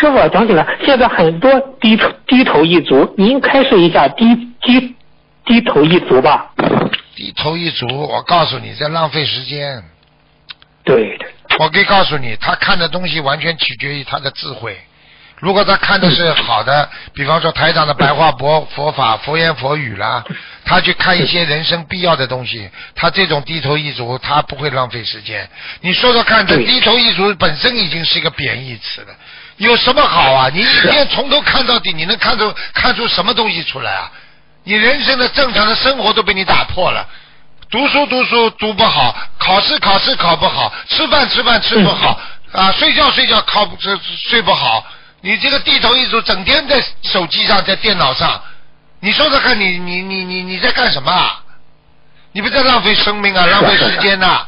师傅讲起来，现在很多低头低头一族，您开示一下低低低头一族吧。低头一族，我告诉你，在浪费时间。对的。我可以告诉你，他看的东西完全取决于他的智慧。如果他看的是好的，比方说台长的白话佛佛法、佛言佛语啦，他去看一些人生必要的东西，他这种低头一族，他不会浪费时间。你说说看，这低头一族本身已经是一个贬义词了，有什么好啊？你一天从头看到底，你能看出看出什么东西出来啊？你人生的正常的生活都被你打破了，读书读书读不好，考试考试考不好，吃饭吃饭吃不好，啊，睡觉睡觉考不睡睡不好。你这个低头一族，整天在手机上，在电脑上，你说说看，你你你你你在干什么？你不在浪费生命啊，浪费时间呐！